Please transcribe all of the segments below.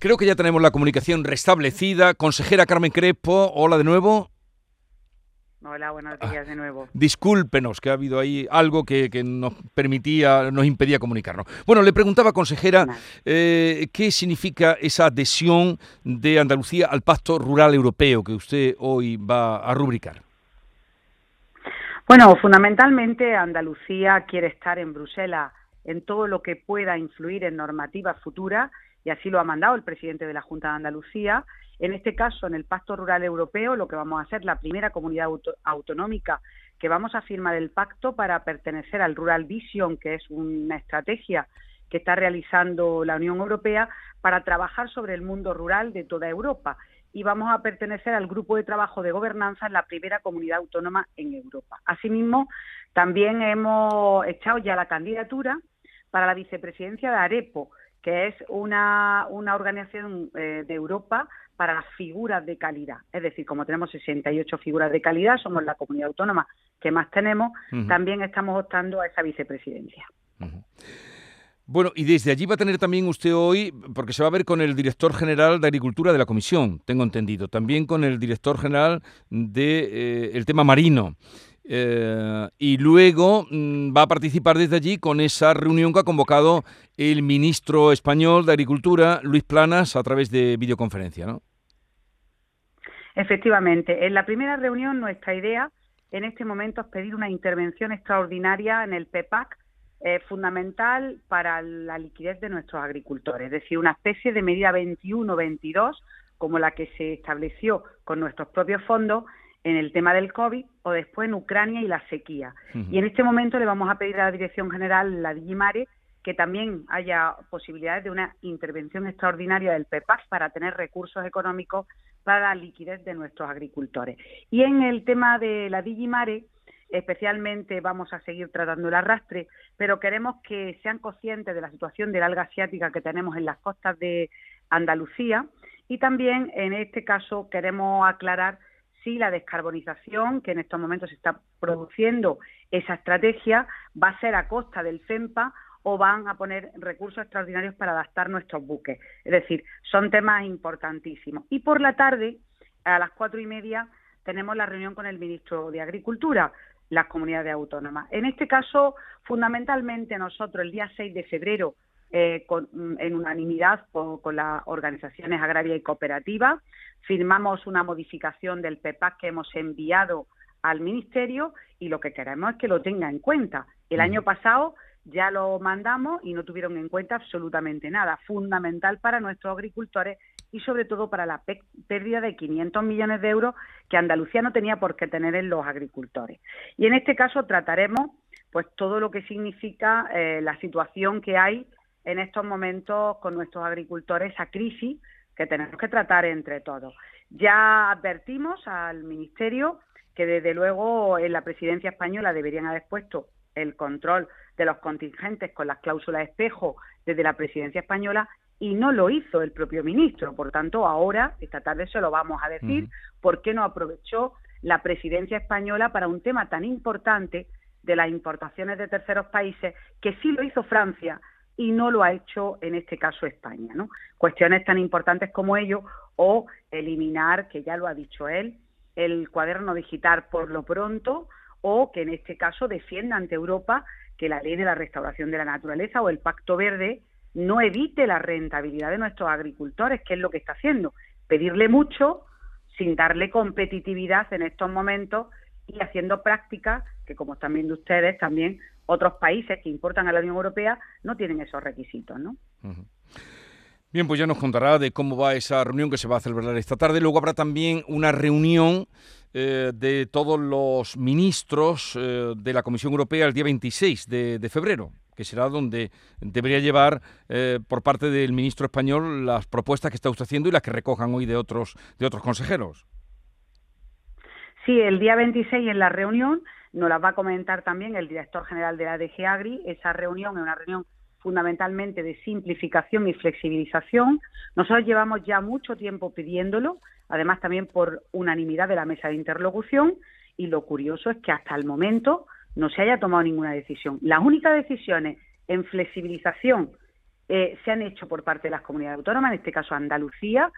Creo que ya tenemos la comunicación restablecida. Consejera Carmen Crespo, hola de nuevo. Hola, buenos días de nuevo. Discúlpenos que ha habido ahí algo que, nos permitía, nos impedía comunicarnos. Bueno, le preguntaba, consejera, eh, ¿qué significa esa adhesión de Andalucía al Pacto Rural Europeo que usted hoy va a rubricar? Bueno, fundamentalmente Andalucía quiere estar en Bruselas en todo lo que pueda influir en normativas futuras y así lo ha mandado el presidente de la Junta de Andalucía. En este caso, en el Pacto Rural Europeo, lo que vamos a hacer, la primera comunidad autonómica que vamos a firmar el pacto para pertenecer al Rural Vision, que es una estrategia que está realizando la Unión Europea para trabajar sobre el mundo rural de toda Europa y vamos a pertenecer al grupo de trabajo de gobernanza en la primera comunidad autónoma en Europa. Asimismo, también hemos echado ya la candidatura para la vicepresidencia de AREPO, que es una, una organización eh, de Europa para las figuras de calidad. Es decir, como tenemos 68 figuras de calidad, somos la comunidad autónoma que más tenemos, también estamos optando a esa vicepresidencia. Bueno, y desde allí va a tener también usted hoy, porque se va a ver con el director general de Agricultura de la Comisión, tengo entendido, también con el director general del de, eh, tema marino. Eh, y luego mm, va a participar desde allí con esa reunión que ha convocado el ministro español de Agricultura, Luis Planas, a través de videoconferencia, ¿no? Efectivamente. En la primera reunión nuestra idea en este momento es pedir una intervención extraordinaria en el PEPAC eh, fundamental para la liquidez de nuestros agricultores, es decir, una especie de medida 21-22 como la que se estableció con nuestros propios fondos en el tema del COVID o después en Ucrania y la sequía. Y en este momento le vamos a pedir a la Dirección General, la Digimare, que también haya posibilidades de una intervención extraordinaria del PEPAC para tener recursos económicos para la liquidez de nuestros agricultores. Y en el tema de la Digimare, especialmente vamos a seguir tratando el arrastre, pero queremos que sean conscientes de la situación del alga asiática que tenemos en las costas de Andalucía y también en este caso queremos aclarar si la descarbonización que en estos momentos se está produciendo, esa estrategia va a ser a costa del FEMPA o van a poner recursos extraordinarios para adaptar nuestros buques. Es decir, son temas importantísimos. Y por la tarde, a las cuatro y media, tenemos la reunión con el ministro de Agricultura, las comunidades autónomas. En este caso, fundamentalmente nosotros el día 6 de febrero, eh, mm, en unanimidad con, las organizaciones agrarias y cooperativas, firmamos una modificación del PEPAC que hemos enviado al Ministerio y lo que queremos es que lo tenga en cuenta. El año pasado ya lo mandamos y no tuvieron en cuenta absolutamente nada. Fundamental para nuestros agricultores y sobre todo para la pérdida de 500 millones de euros que Andalucía no tenía por qué tener en los agricultores. Y en este caso trataremos pues todo lo que significa eh, la situación que hay en estos momentos con nuestros agricultores, esa crisis que tenemos que tratar entre todos. Ya advertimos al Ministerio que desde luego en la presidencia española deberían haber puesto el control de los contingentes con las cláusulas espejo desde la presidencia española y no lo hizo el propio ministro. Por tanto, ahora, esta tarde se lo vamos a decir, por qué no aprovechó la presidencia española para un tema tan importante de las importaciones de terceros países, que sí lo hizo Francia y no lo ha hecho en este caso España. ¿no? Cuestiones tan importantes como ello, o eliminar, que ya lo ha dicho él, el cuaderno digital por lo pronto, o que en este caso defienda ante Europa que la ley de la restauración de la naturaleza o el Pacto Verde no evite la rentabilidad de nuestros agricultores, que es lo que está haciendo, pedirle mucho sin darle competitividad en estos momentos y haciendo prácticas que, como están viendo ustedes, también otros países que importan a la Unión Europea no tienen esos requisitos, ¿no? Bien, pues ya nos contará de cómo va esa reunión que se va a celebrar esta tarde. Luego habrá también una reunión eh, de todos los ministros eh, de la Comisión Europea el día 26 de, febrero, que será donde debería llevar eh, por parte del ministro español las propuestas que está usted haciendo y las que recojan hoy de otros, de otros consejeros. Sí, el día 26 en la reunión nos las va a comentar también el director general de la DG Agri. Esa reunión es una reunión fundamentalmente de simplificación y flexibilización. Nosotros llevamos ya mucho tiempo pidiéndolo, además también por unanimidad de la mesa de interlocución, y lo curioso es que hasta el momento no se haya tomado ninguna decisión. Las únicas decisiones en flexibilización eh, se han hecho por parte de las comunidades autónomas, en este caso Andalucía,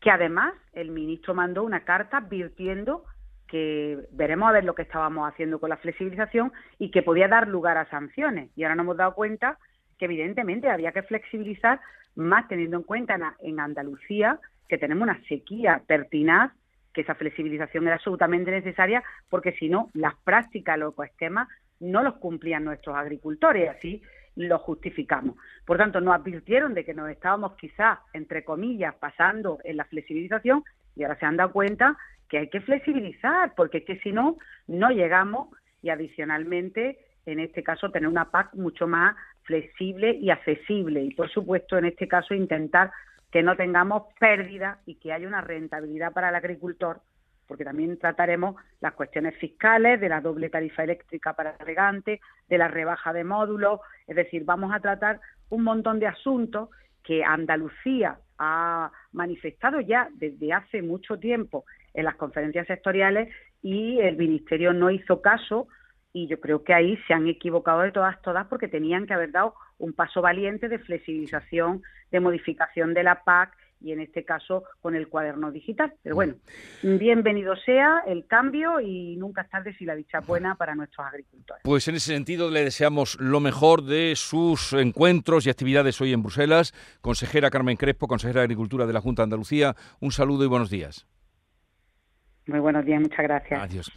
que además el ministro mandó una carta advirtiendo que veremos a ver lo que estábamos haciendo con la flexibilización y que podía dar lugar a sanciones. Y ahora nos hemos dado cuenta que evidentemente había que flexibilizar más teniendo en cuenta en Andalucía que tenemos una sequía pertinaz, que esa flexibilización era absolutamente necesaria porque si no, las prácticas, los esquemas no los cumplían nuestros agricultores, así lo justificamos. Por tanto, nos advirtieron de que nos estábamos quizás, entre comillas, pasando en la flexibilización y ahora se han dado cuenta que hay que flexibilizar, porque es que si no, no llegamos y adicionalmente, en este caso, tener una PAC mucho más flexible y accesible. Y por supuesto, en este caso, intentar que no tengamos pérdida y que haya una rentabilidad para el agricultor, porque también trataremos las cuestiones fiscales, de la doble tarifa eléctrica para regantes, de la rebaja de módulos, es decir, vamos a tratar un montón de asuntos que Andalucía ha manifestado ya desde hace mucho tiempo en las conferencias sectoriales y el Ministerio no hizo caso y yo creo que ahí se han equivocado de todas, todas, porque tenían que haber dado un paso valiente de flexibilización, de modificación de la PAC y en este caso con el cuaderno digital. Pero bueno, bienvenido sea el cambio y nunca es tarde si la dicha buena para nuestros agricultores. Pues en ese sentido le deseamos lo mejor de sus encuentros y actividades hoy en Bruselas. Consejera Carmen Crespo, consejera de Agricultura de la Junta de Andalucía, un saludo y buenos días. Muy buenos días, muchas gracias. Adiós.